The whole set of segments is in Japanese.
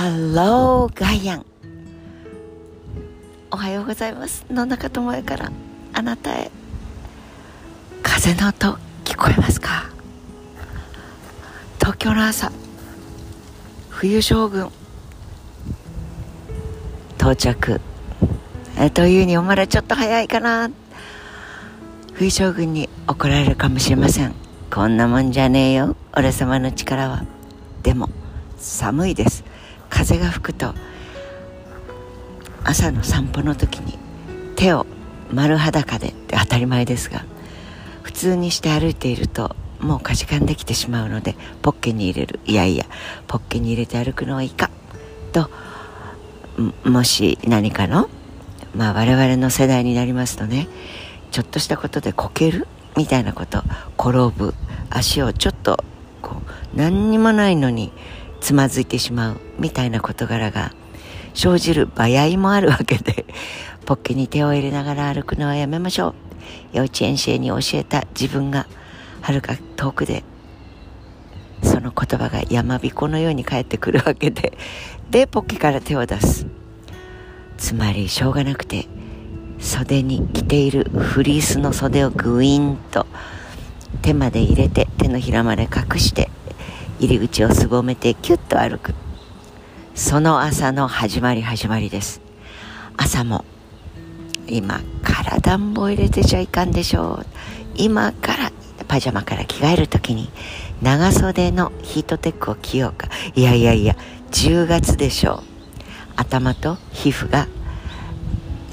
ハローガイアンおはようございます。野中智恵からあなたへ風の音聞こえますか？東京の朝冬将軍。到着。えというにお前らちょっと早いかな。冬将軍に怒られるかもしれません。こんなもんじゃねえよ。俺様の力は。でも寒いです。風が吹くと朝の散歩の時に手を丸裸でって当たり前ですが普通にして歩いているともうかじかんできてしまうのでポッケに入れる。いやいやポッケに入れて歩くのはいいか。ともし何かのまあ我々の世代になりますとねちょっとしたことでこける？みたいなこと転ぶ。足をちょっとこう何にもないのにつまずいてしまうみたいな事柄が生じる場合もあるわけで ポッケに手を入れながら歩くのはやめましょう。幼稚園生に教えた自分がはるか遠くでその言葉が山彦のように返ってくるわけで でポッケから手を出す。つまりしょうがなくて袖に着ているフリースの袖をグイーンと手まで入れて手のひらまで隠して入り口をすぼめてキュッと歩く。その朝の始まり始まりです。朝も今から暖房入れてちゃいかんでしょう。今からパジャマから着替える時に長袖のヒートテックを着ようか。いやいやいや10月でしょう。頭と皮膚が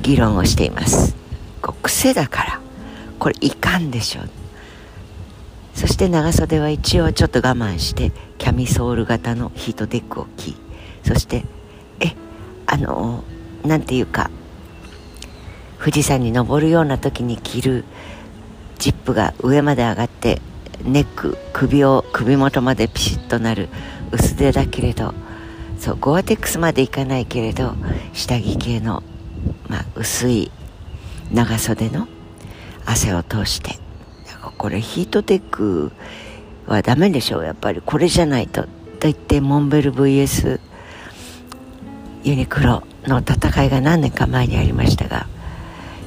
議論をしています。こう癖だからこれいかんでしょう。そして長袖は一応ちょっと我慢してキャミソール型のヒートテックを着そしてえあのなんていうか富士山に登るような時に着るジップが上まで上がってネック首を首元までピシッとなる薄手だけれどそうゴアテックスまでいかないけれど下着系の、まあ、薄い長袖の汗を通してこれヒートテックはダメでしょう。やっぱりこれじゃないと。と言ってモンベル VS ユニクロの戦いが何年か前にありましたが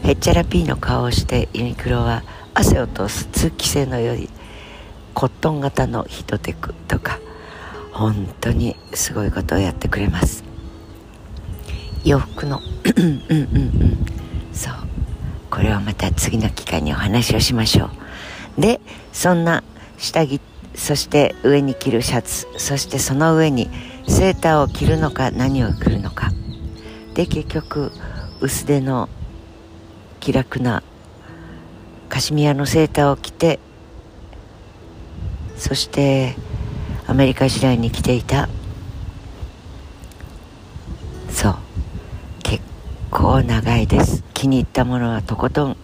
へっちゃらピーの顔をしてユニクロは汗を通す通気性の良いコットン型のヒートテックとか本当にすごいことをやってくれます。洋服の。うんうんうん。そう。これはまた次の機会にお話をしましょう。でそんな下着そして上に着るシャツそしてその上にセーターを着るのか何を着るのか。で結局薄手の気楽なカシミヤのセーターを着てそしてアメリカ時代に着ていたそう結構長いです。気に入ったものはとことん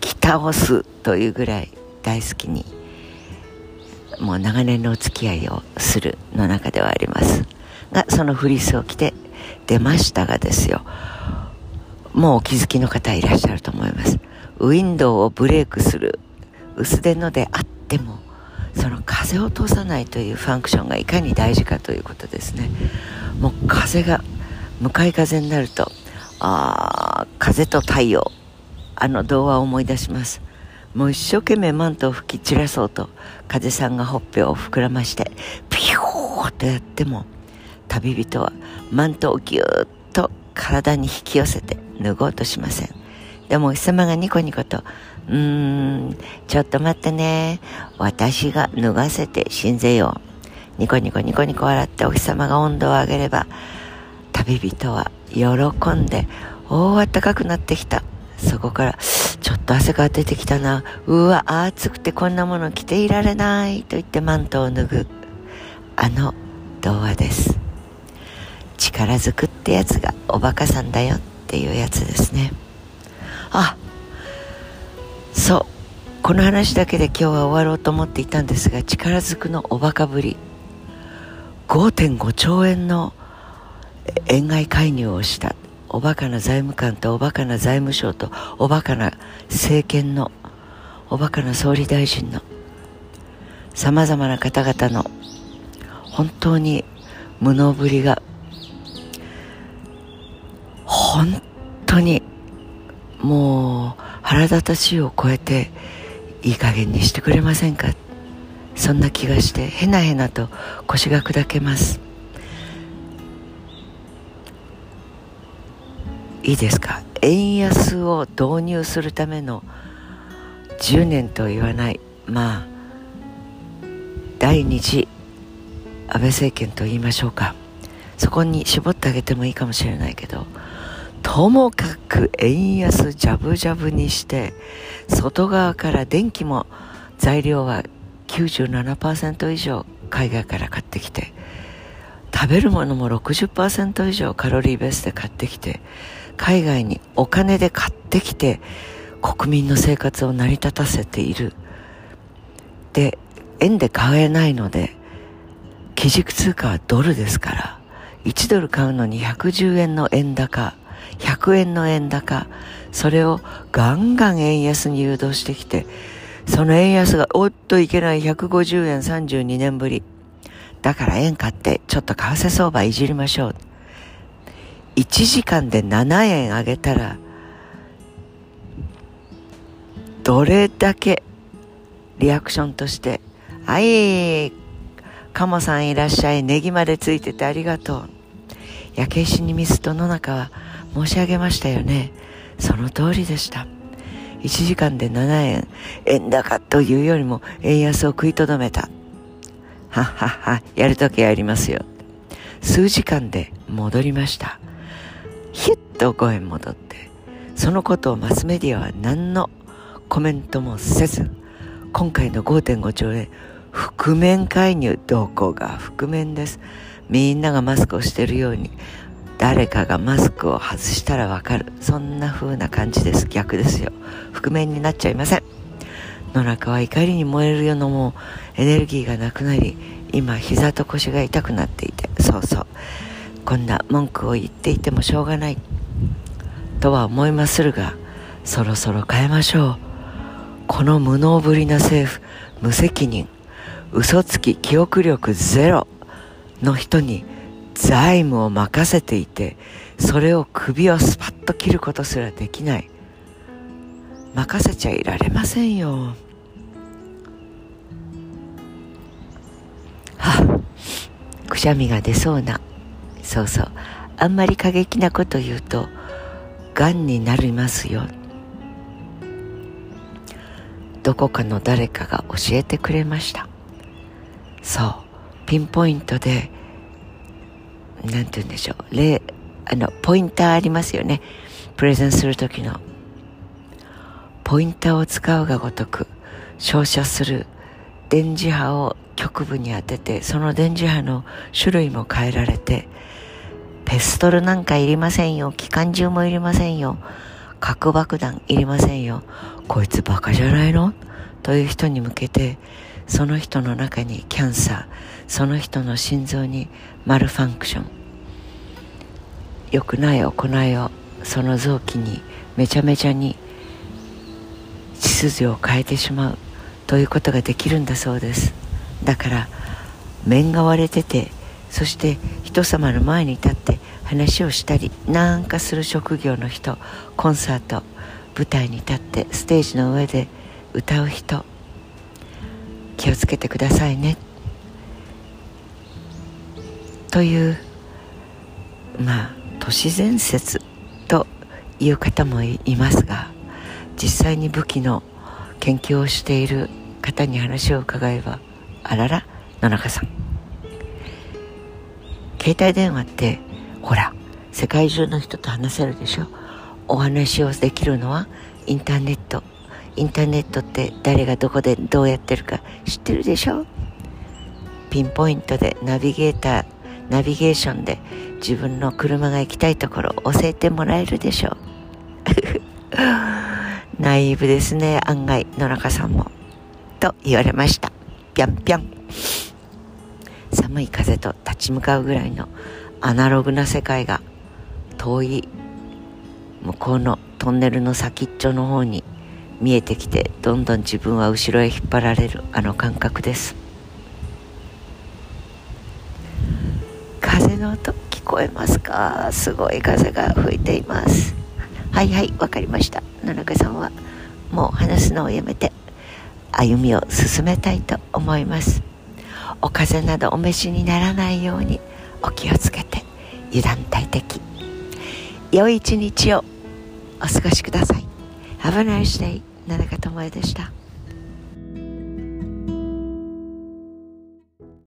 着倒すというぐらい大好きにもう長年のお付き合いをするの中ではあります。がそのフリースを着て出ましたがですよ。もうお気づきの方いらっしゃると思います。ウィンドウをブレイクする薄手のであってもその風を通さないというファンクションがいかに大事かということですね。もう風が向かい風になるとああ風と太陽。あの童話を思い出します。もう一生懸命マントを吹き散らそうと風さんがほっぺを膨らましてピューッとやっても旅人はマントをぎゅーっと体に引き寄せて脱ごうとしません。でもお日様がニコニコとうーんちょっと待ってね。私が脱がせて死んぜよニコニコニコニコ笑ってお日様が温度を上げれば旅人は喜んで大暖かくなってきたそこからちょっと汗が出てきたな。うわ、暑くてこんなもの着ていられないと言ってマントを脱ぐ。あの童話です。力ずくってやつがおバカさんだよっていうやつですね。あ、そう。この話だけで今日は終わろうと思っていたんですが、力ずくのおバカぶり。5.5兆円の円買い介入をしたおバカな財務官とおバカな財務省とおバカな政権のおバカな総理大臣のさまざまな方々の本当に無能ぶりが本当にもう腹立たしいを超えていい加減にしてくれませんかそんな気がしてへなへなと腰が砕けますいいですか？円安を導入するための10年と言わない。まあ第2次安倍政権と言いましょうか。そこに絞ってあげてもいいかもしれないけどともかく円安ジャブジャブにして外側から電気も材料は97%以上海外から買ってきて食べるものも60%以上カロリーベースで買ってきて海外にお金で買ってきて国民の生活を成り立たせている。で円で買えないので基軸通貨はドルですから1ドル買うのに110円の円高100円の円高それをガンガン円安に誘導してきてその円安がおっといけない150円32年ぶり。だから円買ってちょっと為替相場いじりましょう。1時間で7円上げたらどれだけリアクションとして「はい鴨さんいらっしゃいネギまでついててありがとう」焼け石に水と野中は申し上げましたよね。その通りでした。1時間で7円円高というよりも円安を食いとどめた。はっはっはやるときやりますよ。数時間で戻りました。ヒュッと5円戻ってそのことをマスメディアは何のコメントもせず今回の5.5兆円覆面介入どこが覆面です。みんながマスクをしてるように誰かがマスクを外したらわかる。そんな風な感じです。逆ですよ。覆面になっちゃいません。野中は怒りに燃えるようなもエネルギーがなくなり今膝と腰が痛くなっていて。そうそう。こんな文句を言っていてもしょうがないとは思い。まするがそろそろ変えましょう。この無能ぶりな政府無責任嘘つき記憶力ゼロの人に財務を任せていてそれを首をスパッと切ることすらできない。任せちゃいられませんよ。はくしゃみが出そうな。そうそう。あんまり過激なこと言うとがんになりますよ。どこかの誰かが教えてくれました。そう。ピンポイントで何て言うんでしょう。例あのポインターありますよね。プレゼンする時の。ポインターを使うがごとく照射する。電磁波を局部に当ててその電磁波の種類も変えられてペストルなんかいりませんよ。機関銃もいりませんよ。核爆弾いりませんよ。こいつバカじゃないの？という人に向けてその人の中にキャンサーその人の心臓にマルファンクション。良くない行いをその臓器にめちゃめちゃに血筋を変えてしまう。ということができるんだそうです。だから面が割れててそして人様の前に立って話をしたりなんかする職業の人コンサート舞台に立ってステージの上で歌う人。気をつけてくださいね。というまあ都市伝説という方もいますが実際に武器の研究をしている方に話を伺えばあらら野中さん。携帯電話ってほら世界中の人と話せるでしょ？お話をできるのはインターネット。インターネットって誰がどこでどうやってるか知ってるでしょ？ピンポイントでナビゲーターナビゲーションで自分の車が行きたいところ教えてもらえるでしょ？う ナイーブですね案外野中さんも。と言われました。ぴゃんぴゃん。寒い風と立ち向かうぐらいのアナログな世界が遠い。向こうのトンネルの先っちょの方に見えてきてどんどん自分は後ろへ引っ張られるあの感覚です。風の音聞こえますか？すごい風が吹いています。はいはいわかりました。野中さんはもう話すのをやめて歩みを進めたいと思います。お風邪などお召しにならないようにお気をつけて。油断大敵。良い一日をお過ごしください。Have a nice day 野中智恵でした。